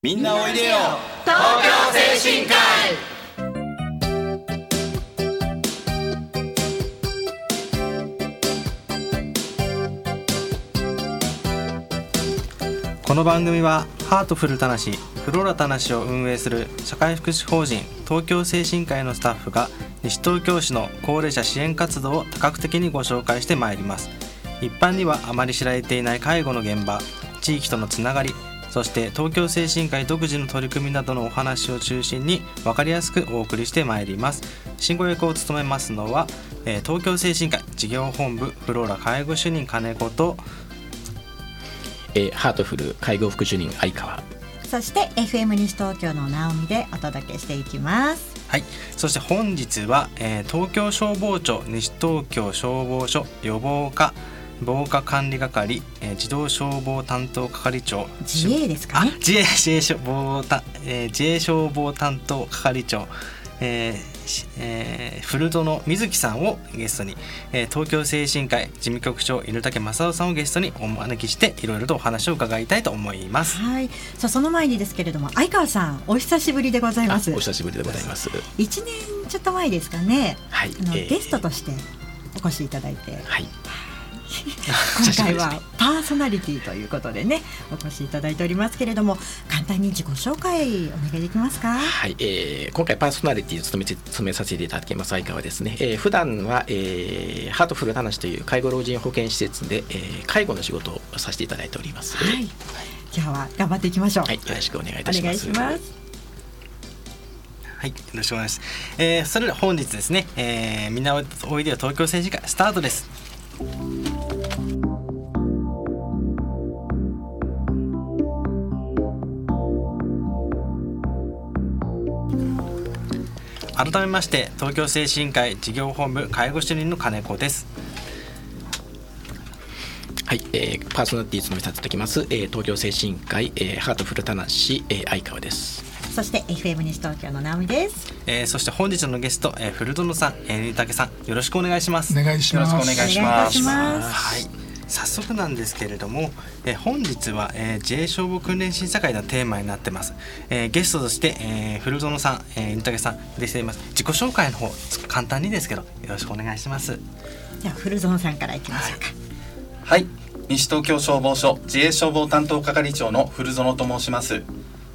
みんなおいでよ。東京精神科医。この番組はハートフルたなしフローラたなしを運営する社会福祉法人東京精神科医のスタッフが西東京市の高齢者支援活動を多角的にご紹介してまいります。一般にはあまり知られていない介護の現場地域とのつながりそして東京精神科医独自の取り組みなどのお話を中心に分かりやすくお送りしてまいります。進行役を務めますのは、えー東京精神科医事業本部フローラ介護主任金子とえーハートフル介護副主任相川。そして FM 西東京の直美でお届けしていきます。はい、そして本日は、えー東京消防庁西東京消防署予防課防火管理係、えー自動消防担当係長自衛ですかね？あ自衛自衛消防た、えー自衛消防担当係長、えーしえー古園瑞希さんをゲストに、えー東京精神科医事務局長犬竹正夫さんをゲストにお招きしていろいろとお話を伺いたいと思います。はい。さあその前にですけれども相川さんお久しぶりでございあます。お久しぶりでございます一年ちょっと前ですかね。はいあの、えーゲストとしてお越しいただいて、はい今回は パーソナリティということでねお越しいただいておりますけれども簡単に自己紹介お願いできますか？はい、えー今回パーソナリティを務めて務めさせていただきます相川ですね、えー普段は、えーハートフル話という介護老人保健施設で、えー介護の仕事をさせていただいておりますはい。今日は頑張っていきましょう。はい、よろしくお願いいたお願いしますします。はい、よろしくお願いします。えーそれでは本日ですね、えーみんなおいでよ東京政治会スタートです。改めまして東京精神科医事業本部介護主任の金子です。はい、えーパーソナリティを務めさせていただきます、えー東京精神科医、えーハートフルたなし、えー相川ですそして FM 西東京の直美です。えーそして本日のゲスト、えー、古園さん、えー、新竹さんよろしくお願いします。お願いします。よろしくお願いします。はい、早速なんですけれども、えー本日は、えー、自衛消防訓練審査会のテーマになってます、えーゲストとして、えー、古園さん、えー、新竹さんでしています。自己紹介の方簡単にですけどよろしくお願いします。じゃあ古園さんからいきましょうか。はい。西東京消防署自衛消防担当係長の古園と申します。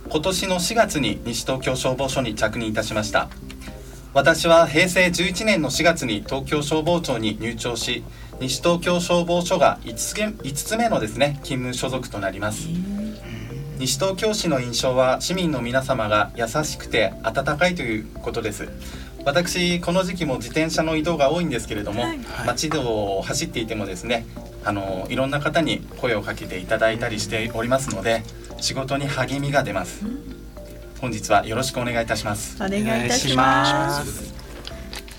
今年の4月に西東京消防署に着任いたしました。私は平成11年の4月に東京消防庁に入庁し西東京消防署が5つげ5つ目のですね勤務所属となります。西東京市の印象は市民の皆様が優しくて温かいということです。私この時期も自転車の移動が多いんですけれども、はい。街道を走っていてもですねあのいろんな方に声をかけていただいたりしておりますので仕事に励みが出ます。本日はよろしくお願いいたします。お願いいたします。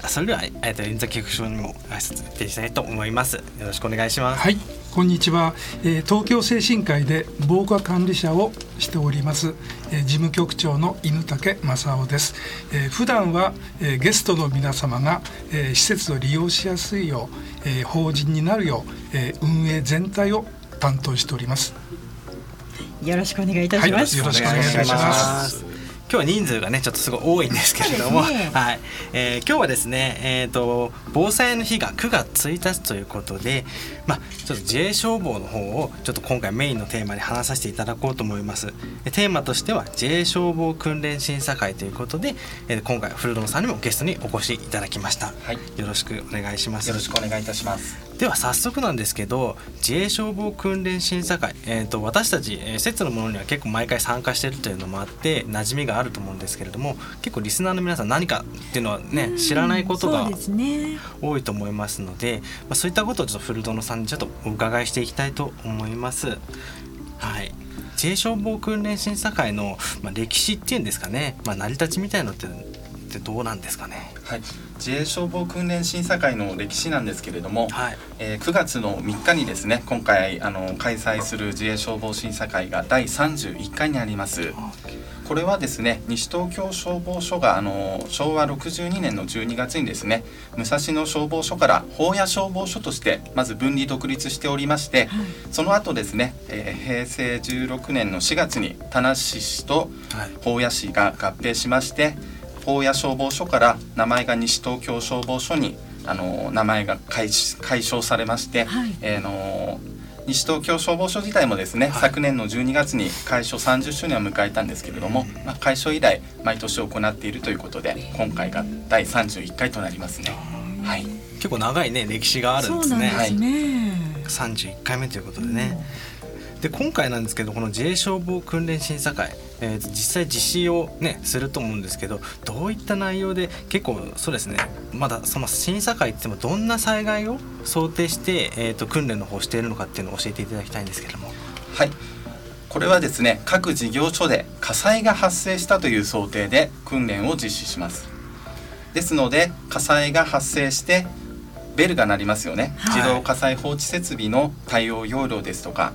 それでは、えー、と臨崎副所にも挨拶したいと思います。よろしくお願いします。はい、こんにちは、えー東京精神科医で防火管理者をしております、えー事務局長の犬竹正夫です、えー普段は、えーゲストの皆様が、えー施設を利用しやすいよう、えー法人になるよう、えー運営全体を担当しております。よろしくお願いいたします。はいよろしくお願いいたします今日は人数がねちょっとすごい多いんですけれども、ねはい、えー今日はですねえっ、と防災の日が9月1日ということで、まあちょっと自衛消防の方をちょっと今回メインのテーマに話させていただこうと思います。えテーマとしては自衛消防訓練審査会ということで、えー今回古園さんにもゲストにお越しいただきました。はいよろしくお願いします。よろしくお願いいたしますでは早速なんですけど自衛消防訓練審査会、えー、と私たち、えー施設のものには結構毎回参加してるというのもあって馴染みがあると思うんですけれども結構リスナーの皆さん何かっていうのはね知らないことが。多いと思いますので、まあ、そういったことをちょっと古園さんにちょっとお伺いしていきたいと思います。はい自衛消防訓練審査会の、まあ、歴史っていうんですかね、まあ、成り立ちみたいのってってどうなんですかね？はい。自衛消防訓練審査会の歴史なんですけれども、はい。えー9月の3日にですね今回あの開催する自衛消防審査会が第31回になります。これはですね西東京消防署があの昭和62年の12月にですね武蔵野消防署から法屋消防署としてまず分離独立しておりまして、はい、その後ですね、えー、平成16年の4月に田無市と法屋市が合併しまして、法屋消防署から名前が西東京消防署にあの名前が解解消されまして、はい、えー、の西東京消防署自体もですね、はい、昨年の12月に開所30周年を迎えたんですけれども、まあ、開所以来毎年行っているということで今回が第31回となりますね。はい、結構長いね歴史があるんですね。すね。はい、31回目ということでね。うん、で今回なんですけどこの自衛消防訓練審査会えー、実際実施をねすると思うんですけどどういった内容で結構そうですねまだその審査会ってもどんな災害を想定して、えーと、訓練の方しているのかっていうのを教えていただきたいんですけども。はい。これはですね各事業所で火災が発生したという想定で訓練を実施します。ですので火災が発生してベルが鳴りますよね、はい、自動火災放置設備の対応要領ですとか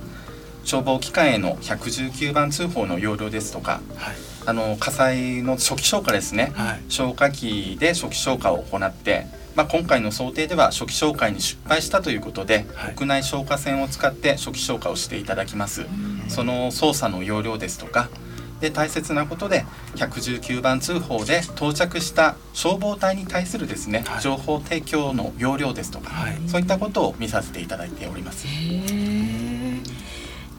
消防機関への119番通報の要領ですとか、はい、あの火災の初期消火ですね、はい、消火器で初期消火を行って、まあ、今回の想定では初期消火に失敗したということで、はい、屋内消火栓を使って初期消火をしていただきます。その操作の要領ですとかで大切なことで119番通報で到着した消防隊に対するですね、情報提供の要領ですとか、そういったことを見させていただいております。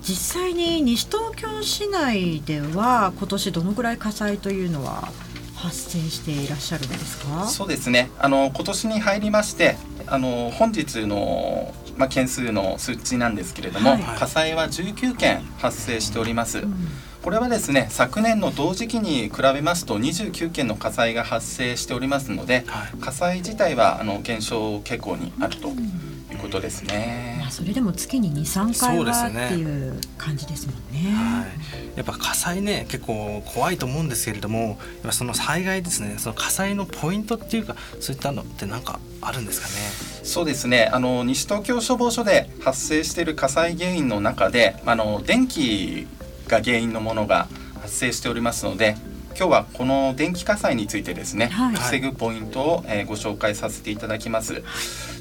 実際に西東京市内では今年どのぐらい火災というのは発生していらっしゃるんですか？そうですね。あの今年に入りましてあの本日の、まあ、件数の数値なんですけれども、はい、火災は19件発生しております。うん。これはですね昨年の同時期に比べますと29件の火災が発生しておりますので、はい、火災自体はあの減少傾向にあるとことですね。まあ、それでも月に二三回はっていう感じですもんね。はい、やっぱ火災ね結構怖いと思うんですけれども、その災害ですね、その火災のポイントっていうかそういったのって何かあるんですかね？そうですね。あの西東京消防署で発生している火災原因の中で、あの電気が原因のものが発生しておりますので、今日はこの電気火災についてですね、はい、防ぐポイントを、えー、ご紹介させていただきます。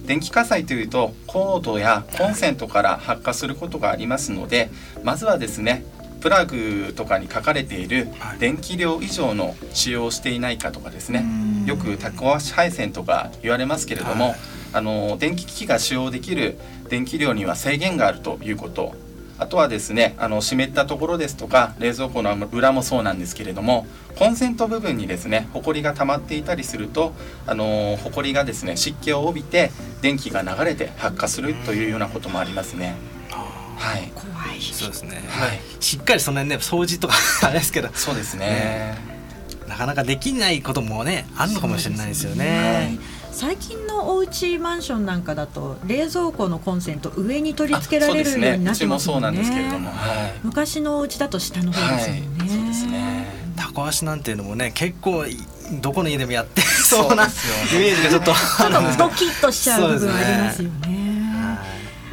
電気火災というとコードやコンセントから発火することがありますのでまずはですねプラグとかに書かれている電気量以上の使用をしていないかとかですねよくタコ足配線とか言われますけれども、はい、あの電気機器が使用できる電気量には制限があるということあとはですねあの湿ったところですとか冷蔵庫の裏もそうなんですけれどもコンセント部分にですねホコリが溜まっていたりするとあのホコリがですね湿気を帯びて電気が流れて発火するというようなこともありますね。はい、怖い。そうですね、はい、しっかりその辺ね掃除とかあれですけど。そうですね、ね、なかなかできないこともねあるのかもしれないですよね。最近のお家マンションなんかだと冷蔵庫のコンセント上に取り付けられるようになってますもんね。昔のお家だと下の方ですよね。はい、そうですね。タコ足なんていうのもね結構どこの家でもやって そうなイメージがちょっとちょっとドキッとしちゃう部分ありますよね。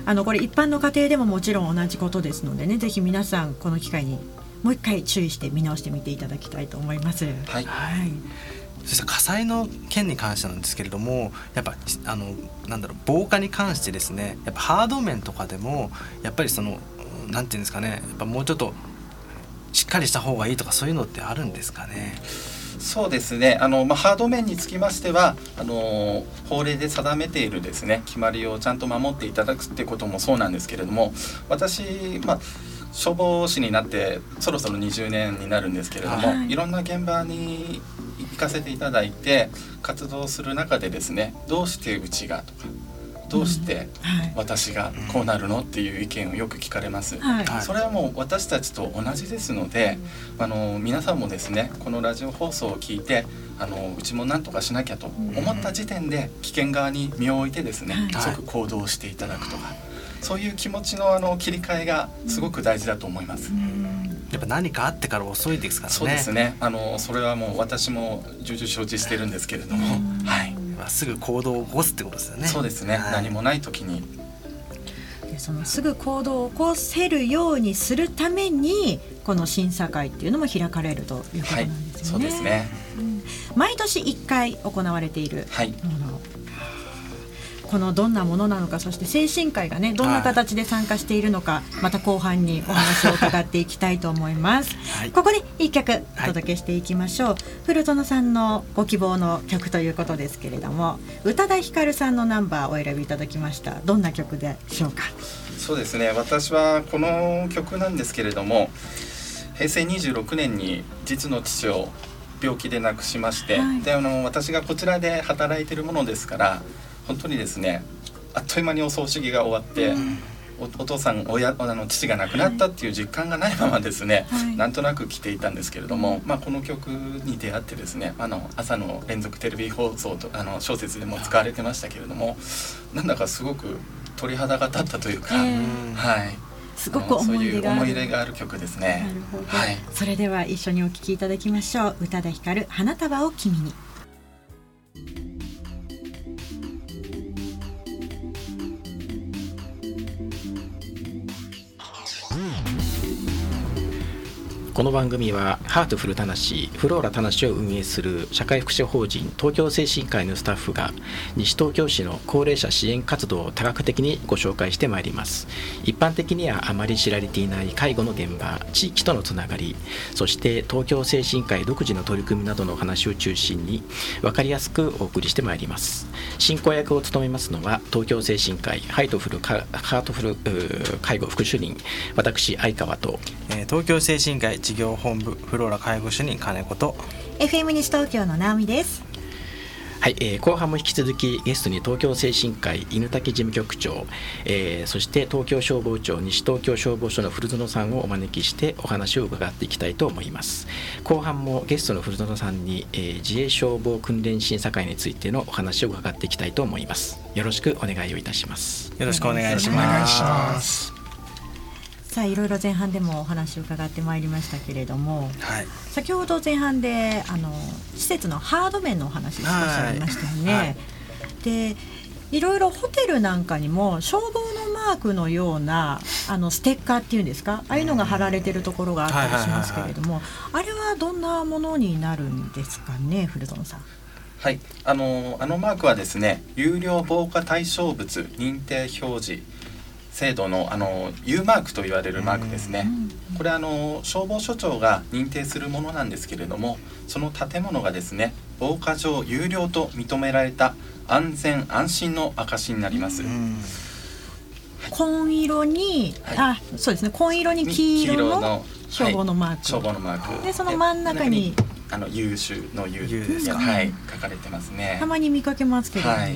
あのこれ一般の家庭でももちろん同じことですのでねぜひ皆さんこの機会にもう一回注意して見直してみていただきたいと思います。はい、はいそして火災の件に関してなんですけれどもやっぱあのなんだろう防火に関してですねやっぱハード面とかでもやっぱりそのなんていうんですかねやっぱもうちょっとしっかりした方がいいとかそういうのってあるんですかね？そうですねあの、まあ、ハード面につきましてはあの法令で定めているですね決まりをちゃんと守っていただくっていうこともそうなんですけれども私、まあ、消防士になってそろそろ20年になるんですけれども、はい、いろんな現場に行かせていただいて活動する中でですねどうしてうちがとかどうして私がこうなるのっていう意見をよく聞かれます、はい、それはもう私たちと同じですので、あの皆さんもですねこのラジオ放送を聞いてあのうちも何とかしなきゃと思った時点で危険側に身を置いてですね、即行動していただくとか、そういう気持ちのあの切り替えがすごく大事だと思います。やっぱ何かあってから遅いですからね。そうですね。あのそれはもう私も重々承知してるんですけれども、はい。すぐ行動を起こすってことですよね。そうですね。はい、何もない時に。でそのすぐ行動を起こせるようにするためにこの審査会っていうのも開かれるということなんですよね。はい、そうですね、うん、毎年1回行われているもの、はいこのどんなものなのかそして精神科医がねどんな形で参加しているのかまた後半にお話を 伺っていきたいと思います、はい、ここで一曲お届けしていきましょう、はい、古園さんのご希望の曲ということですけれども宇多田ヒカルさんのナンバーをお選びいただきました。どんな曲でしょうか？そうですね。私はこの曲なんですけれども平成26年に実の父を病気で亡くしまして、はい、であの私がこちらで働いてるものですから本当にですねあっという間にお葬式が終わって、うん、おお父さん親あの父が亡くなったっていう実感がないままですね、はい、なんとなく来ていたんですけれども、まあ、この曲に出会ってですねあの朝の連続テレビ放送とあの小説でも使われてましたけれどもなんだかすごく鳥肌が立ったというか、えー、はい。すごく思い入れが思い入れがある曲ですね。はい、それでは一緒にお聴きいただきましょう。宇多田ヒカル花束を君に。この番組はハートフルたなしフローラたなしを運営する社会福祉法人東京聖新会のスタッフが西東京市の高齢者支援活動を多角的にご紹介してまいります。一般的にはあまり知られていない介護の現場地域とのつながりそして東京聖新会独自の取り組みなどの話を中心に分かりやすくお送りしてまいります。進行役を務めますのは東京聖新会ハイトフルハートフル介護副主任私相川と、え、東京精神科医事業本部フローラ介護主任金子と。FM 西東京の直美です。はい、えー、後半も引き続きゲストに東京精神科医犬竹事務局長、えー、そして東京消防庁西東京消防署の古園さんをお招きしてお話を伺っていきたいと思います。後半もゲストの古園さんに、えー、自衛消防訓練審査会についてのお話を伺っていきたいと思います。よろしくお願いをいたします。よろしくお願いしますさあいろいろ前半でもお話を伺ってまいりましたけれども、はい、先ほど前半であの施設のハード面のお話少しありましたよね。はい。はい、でいろいろホテルなんかにも消防のマークのようなあのステッカーっていうんですか？ああいうのが貼られてるところがあったりしますけれどもあれはどんなものになるんですかね古園さん？はい、あのあのマークはですね有料防火対象物認定表示制度のあの U マークと言われるマークですね。これあの消防署長が認定するものなんですけれども、その建物がですね防火上有料と認められた安全安心の証になります。紺色に、はい、あそうですね。紺色に黄色の消防のマーク、はい、消防のマーク。でその真ん中にあの優秀の優ですか、はい、書かれてますね。たまに見かけますけど、はい、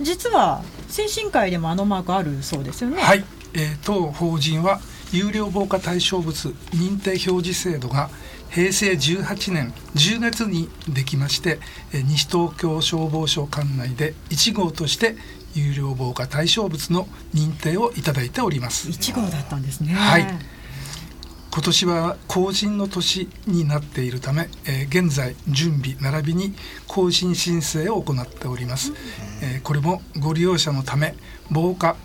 実は精神科医でもあのマークあるそうですよね。はい、えー、当法人は有料防火対象物認定表示制度が平成18年10月にできまして西東京消防署管内で1号として有料防火対象物の認定をいただいております。1号だったんですね。はい今年は後進の年になっているため、えー、現在準備並びに更新申請を行っております、えー、これもご利用者のため防火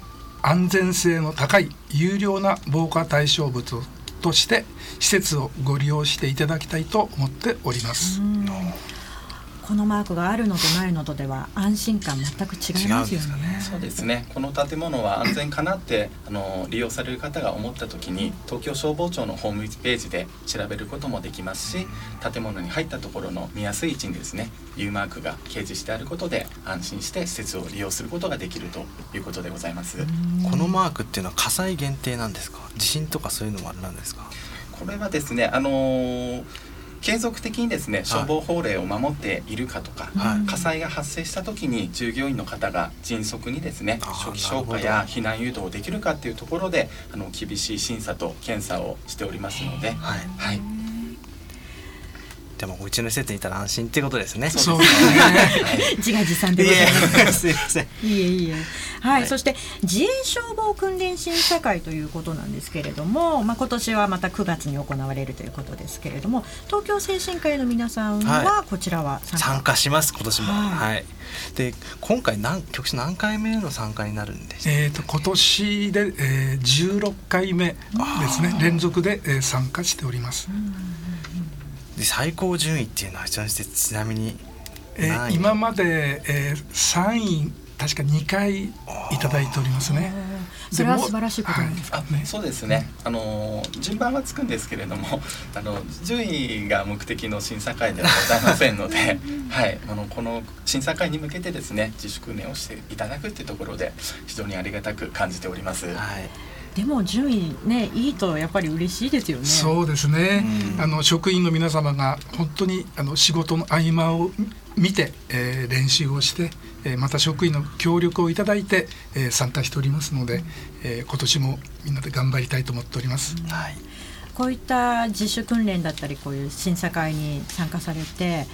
安全性の高い有料な防火対象物として施設をご利用していただきたいと思っております。このマークがあるのとないのとでは安心感全く違いますよね。そうですね。この建物は安全かなってあの利用される方が思った時に東京消防庁のホームページで調べることもできますし、建物に入ったところの見やすい位置にですね U マークが掲示してあることで安心して施設を利用することができるということでございます。このマークっていうのは火災限定なんですか？地震とかそういうのもあれなんですか？これはですねあのー継続的にですね消防法令を守っているかとか、はい、火災が発生した時に従業員の方が迅速にですね初期消火や避難誘導できるかっていうところであの厳しい審査と検査をしておりますので。はい、はいでもうちの施設にいたら安心っていうことですね。そうですね。自画自賛でございます。すいません。いえいえ、はい、はいそして自衛消防訓練審査会ということなんですけれども、まあ今年はまた9月に行われるということですけれども、東京精神科医の皆さんははこちらは参加、参加します今年も。はいはい。で今回何局種何回目の参加になるんでしたっー、と今年で、えー、16回目ですね連続で、えー参加しております、で最高順位っていうのはうちなみにえー今まで、えー、3位確か2回いただいておりますね。それは素晴らしいことなんですか？あそうですね、あの順番はつくんですけれども あの順位が目的の審査会ではございませんので、はい、あのこの審査会に向けてですね自主訓練をしていただくっていうところで非常にありがたく感じております。はい。でも順位ねいいとやっぱり嬉しいですよね。そうですね、うんあの職員の皆様が本当にあの仕事の合間を見て、えー練習をして、えーまた職員の協力をいただいて、えー参加しておりますので、えー今年もみんなで頑張りたいと思っております。はい。こういった自主訓練だったりこういう審査会に参加されて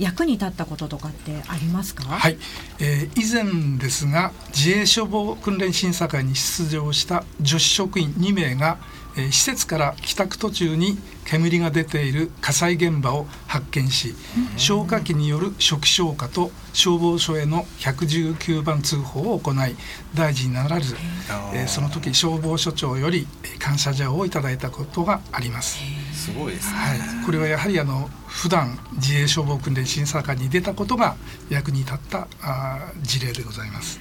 役に立ったこととかってありますか？はい、えー以前ですが自衛消防訓練審査会に出場した女子職員2名が、えー施設から帰宅途中に煙が出ている火災現場を発見し消火器による初期消火と消防署への119番通報を行い大事にならず、えーその時消防署長よりえー感謝状をいただいたことがあります。すごいですね。はい、これはやはりあの普段自衛消防訓練審査会に出たことが役に立ったあー事例でございます。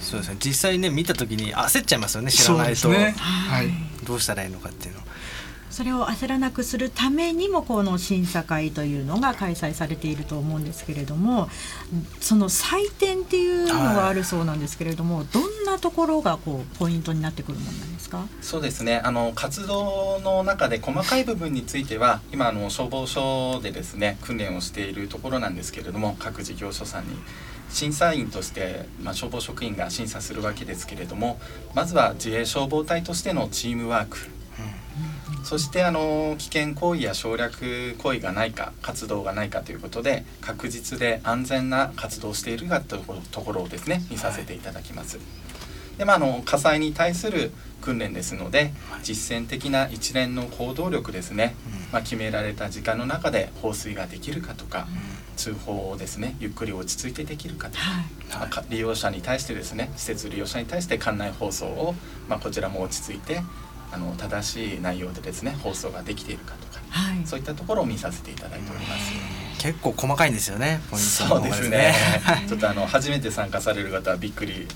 そうですね。実際ね見た時に焦っちゃいますよね。知らないと、ね。はい。どうしたらいいのかっていうの。それを焦らなくするためにもこの審査会というのが開催されていると思うんですけれどもその採点っていうのがあるそうなんですけれども、どんなところがこうポイントになってくるものなんですか？そうですね。あの活動の中で細かい部分については今あの消防署でですね訓練をしているところなんですけれども各事業所さんに審査員として、まあ、消防職員が審査するわけですけれどもまずは自衛消防隊としてのチームワーク。そしてあの危険行為や省略行為がないか活動がないかということで確実で安全な活動をしているかというところをですね見させていただきます。でまあ、あの火災に対する訓練ですので実践的な一連の行動力ですね、まあ、決められた時間の中で放水ができるかとか通報をですねゆっくり落ち着いてできるかとかはい。まあか利用者に対してですね施設利用者に対して館内放送を、まあ、こちらも落ち着いてあの正しい内容でですね放送ができているかとかはいそういったところを見させていただいております。結構細かいんですよね。ポイントのそうですね。ちょっとあの初めて参加される方はびっくり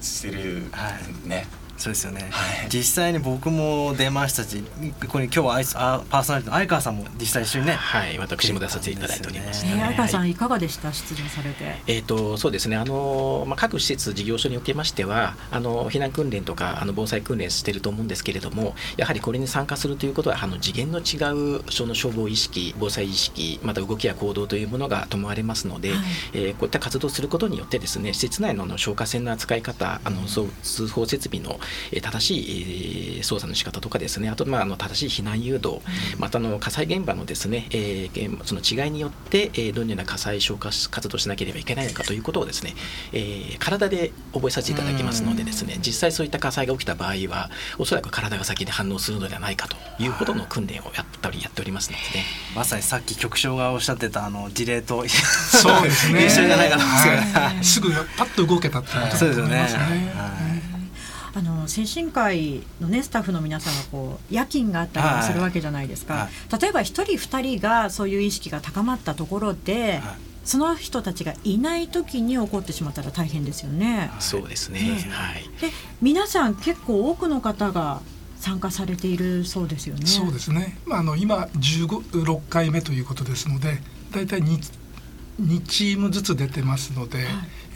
してるはいね。そうですよね、はい。実際に僕も出ましたしこれ今日はアイスあパーソナリティの相川さんも実際一緒にねはい、私も出させていただいております。ね。ね、相川さはいんいかがでした？出場されて。えー、とそうですね。あの、まあ、各施設、事業所におきましてはあの避難訓練とかあの防災訓練していると思うんですけれどもやはりこれに参加するということはあの次元の違うその消防意識防災意識また動きや行動というものが伴われますので、はい。えーこういった活動をすることによってですね施設内のあの消火栓の扱い方あのそう通報設備の、えー正しい、えー操作の仕方とかですね。あと、まあ、あの正しい避難誘導、またあの火災現場のですね、えーその違いによって、えーどのような火災消火活動をしなければいけないのかということをですね、えー体で覚えさせていただきますのでですね実際そういった火災が起きた場合はおそらく体が先に反応するのではないかというほどの訓練をやったりやっておりますのでね。まさにさっき局長がおっしゃってたあの事例とそうですね。一緒じゃないかと思 うんですけどはい。すぐパッと動けたってことそうですよねだと思いますね。はい精神科医のねスタッフの皆さんがこう夜勤があったりもするわけじゃないですか、はい。例えば一人二人がそういう意識が高まったところで、はい。その人たちがいない時に起こってしまったら大変ですよね。そうですね、ね。はい。で皆さん結構多くの方が参加されているそうですよね。そうですね。まああの今15 6回目ということですので、だいたい 2, 2チームずつ出てますので、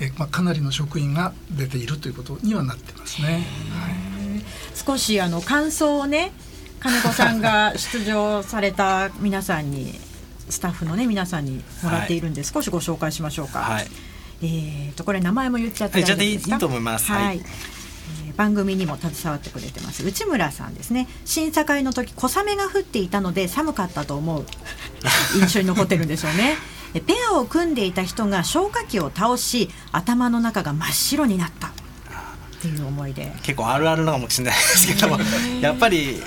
えまあかなりの職員が出ているということにはなってますね。はい。少しあの感想をね金子さんが 出場された皆さんにスタッフのね皆さんにもらっているんで、少しご紹介しましょうか。はい。えー、とこれ名前も言っちゃってはいいいいいと思います。はい、はい。えー番組にも携わってくれてます。内村さんですね。審査会の時小雨が降っていたので寒かったと思う。印象に残ってるんでしょうね。ペアを組んでいた人が消火器を倒し頭の中が真っ白になった。っていう思いで結構あるあるなのかもしれないですけども やっぱり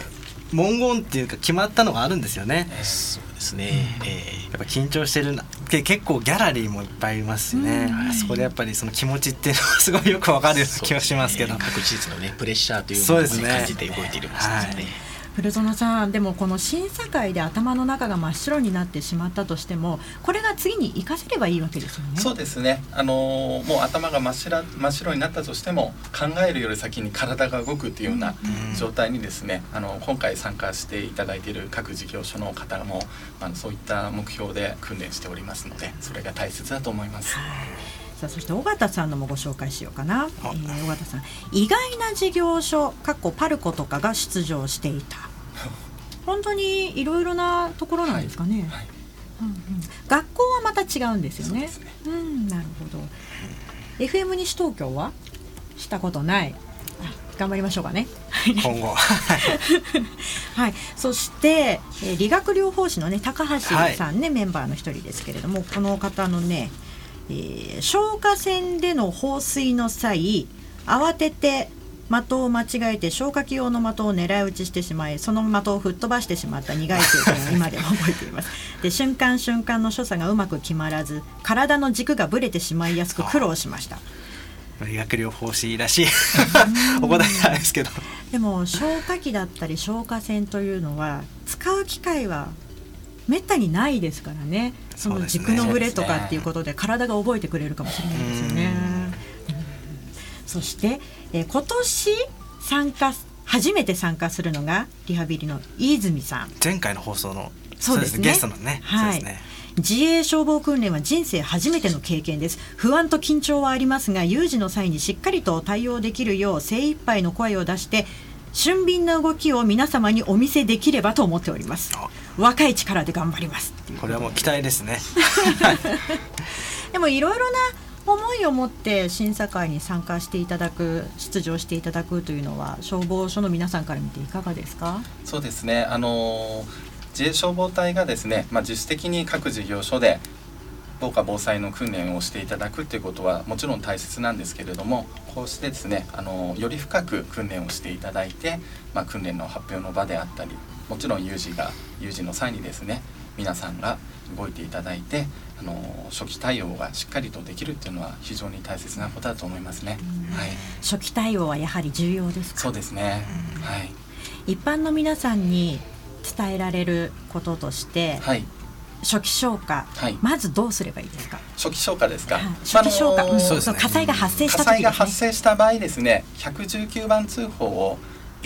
文言っていうか決まったのがあるんですよね。そうですね、えー、やっぱ緊張してるな。で結構ギャラリーもいっぱいいますしね、うん、そこでやっぱりその気持ちっていうのはすごいよくわかるような気がしますけど、ね、各事実のねプレッシャーというのを感じて動いているんですね。古園さんでもこの審査会で頭の中が真っ白になってしまったとしてもこれが次に生かせればいいわけですよね。そうですね。あのもう頭が真っ白真っ白になったとしても考えるより先に体が動くっていうような状態にですね、あの今回参加していただいている各事業所の方もあのそういった目標で訓練しておりますのでそれが大切だと思います。さあそして尾形さんのもご紹介しようかな、えー、尾形さん。意外な事業所かっこパルコとかが出場していた。本当にいろいろなところなんですかね、はい。はい。うんうん、学校はまた違うんですよね、ね、うんなるほど。FM 西東京はしたことない。頑張りましょうかね。今後はい。そして、えー、理学療法士のね高橋さんね、はい、メンバーの一人ですけれどもこの方のね、えー、消火栓での放水の際慌てて的を間違えて消火器用の的を狙い撃ちしてしまいその的を吹っ飛ばしてしまった苦い経験を今でも覚えています。で瞬間瞬間の所作がうまく決まらず体の軸がぶれてしまいやすく苦労しました。理学療法士らしい。お答えなんですけど。でも消火器だったり消火栓というのは使う機会はめったにないですからねその軸のぶれとかっていうことで体が覚えてくれるかもしれないですよね。そして、えー、今年参加初めて参加するのがリハビリの飯泉さん。前回の放送のそうですね。ゲストのね。はい、ね、自衛消防訓練は人生初めての経験です。不安と緊張はありますが有事の際にしっかりと対応できるよう精一杯の声を出して俊敏な動きを皆様にお見せできればと思っております若い力で頑張りますこれはもう期待ですね。でもいろいろな思いを持って審査会に参加していただく出場していただくというのは消防署の皆さんから見ていかがですか？そうですね。あの自衛消防隊がですね、まあ、自主的に各事業所で防火防災の訓練をしていただくということはもちろん大切なんですけれどもこうしてですねあのより深く訓練をしていただいて、まあ、訓練の発表の場であったりもちろん有事が有事の際にですね皆さんが動いていただいてあの初期対応がしっかりとできるっていうのは非常に大切なことだと思いますね。はい、初期対応はやはり重要ですそうですね。はい。一般の皆さんに伝えられることとして、はい、初期消火、はい、まずどうすればいいですか？初期消火ですか？初期消火、あのー、そうですね、火災が発生した、ね、火災が発生した場合ですね、119番通報を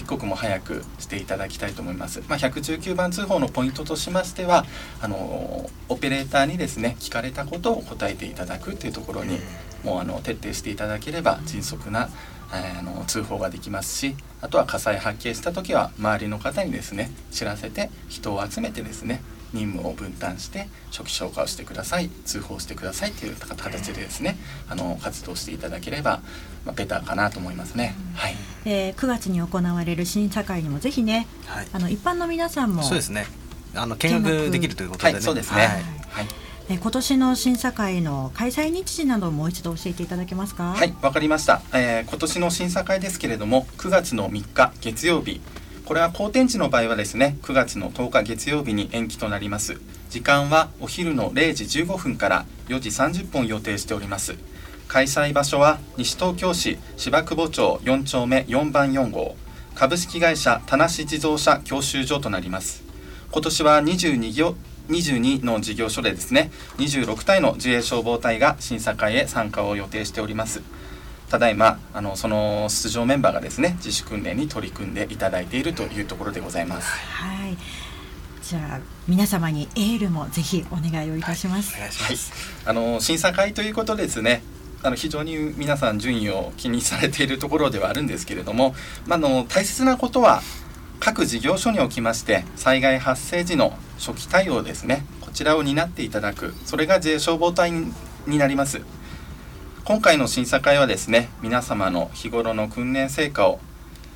一刻も早くしていただきたいと思います。まあ、119番通報のポイントとしましてはあのオペレーターにですね聞かれたことを答えていただくというところにもうあの徹底していただければ迅速なあの通報ができますしあとは火災発見した時は周りの方にですね知らせて人を集めてですね任務を分担して初期消火をしてください通報してくださいという形でですねあの活動していただければ、まあ、ベターかなと思いますね、はい、えー、9月に行われる審査会にもぜひね、はい、あの一般の皆さんもそうですね。あの見学できるということで、ね、はい、そうですね、はい、はい。え今年の審査会の開催日時などもう一度教えていただけますか？はいわかりました、えー、今年の審査会ですけれども9月の3日月曜日これは好天地の場合はですね9月の10日月曜日に延期となります。時間はお昼の0時15分から4時30分予定しております。開催場所は西東京市芝久保町4丁目4番4号。株式会社田無自動車教習所となります。今年は22業22の事業所でですね26体の自衛消防隊が審査会へ参加を予定しております。ただいまあのその出場メンバーがですね自主訓練に取り組んでいただいているというところでございます。はい。じゃあ皆様にエールもぜひお願いをいたします。はい、はい、あの審査会ということですね。あの非常に皆さん順位を気にされているところではあるんですけれども、まあの大切なことは各事業所におきまして災害発生時の初期対応ですね。こちらを担っていただく、それが自衛消防隊になります。今回の審査会はですね皆様の日頃の訓練成果を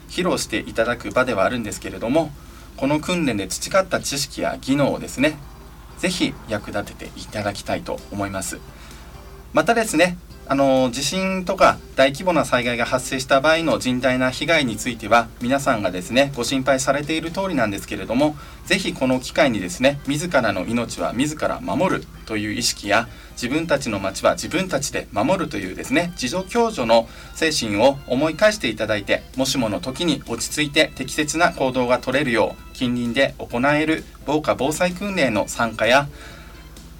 披露していただく場ではあるんですけれどもこの訓練で培った知識や技能をですね是非役立てていただきたいと思います。またですねあの地震とか大規模な災害が発生した場合の甚大な被害については皆さんがですねご心配されている通りなんですけれどもぜひこの機会にですね自らの命は自ら守るという意識や自分たちの町は自分たちで守るというですね自助共助の精神を思い返していただいてもしもの時に落ち着いて適切な行動が取れるよう近隣で行える防火防災訓練の参加や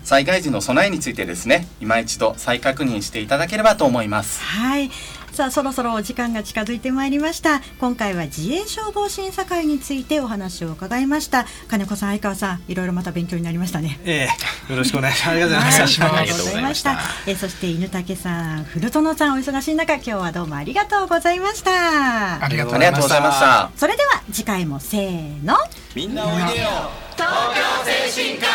災害時の備えについてですね今一度再確認していただければと思います。はい。さあそろそろお時間が近づいてまいりました。今回は自衛消防審査会についてお話を伺いました。金子さん相川さんいろいろまた勉強になりましたね。ええよろしくお願いします。ありがとうございました、ありがとうございました。えそして犬竹さん古園さんお忙しい中今日はどうもありがとうございました。ありがとうございました。それでは次回もせーの。みんなおいでよ。東京精神科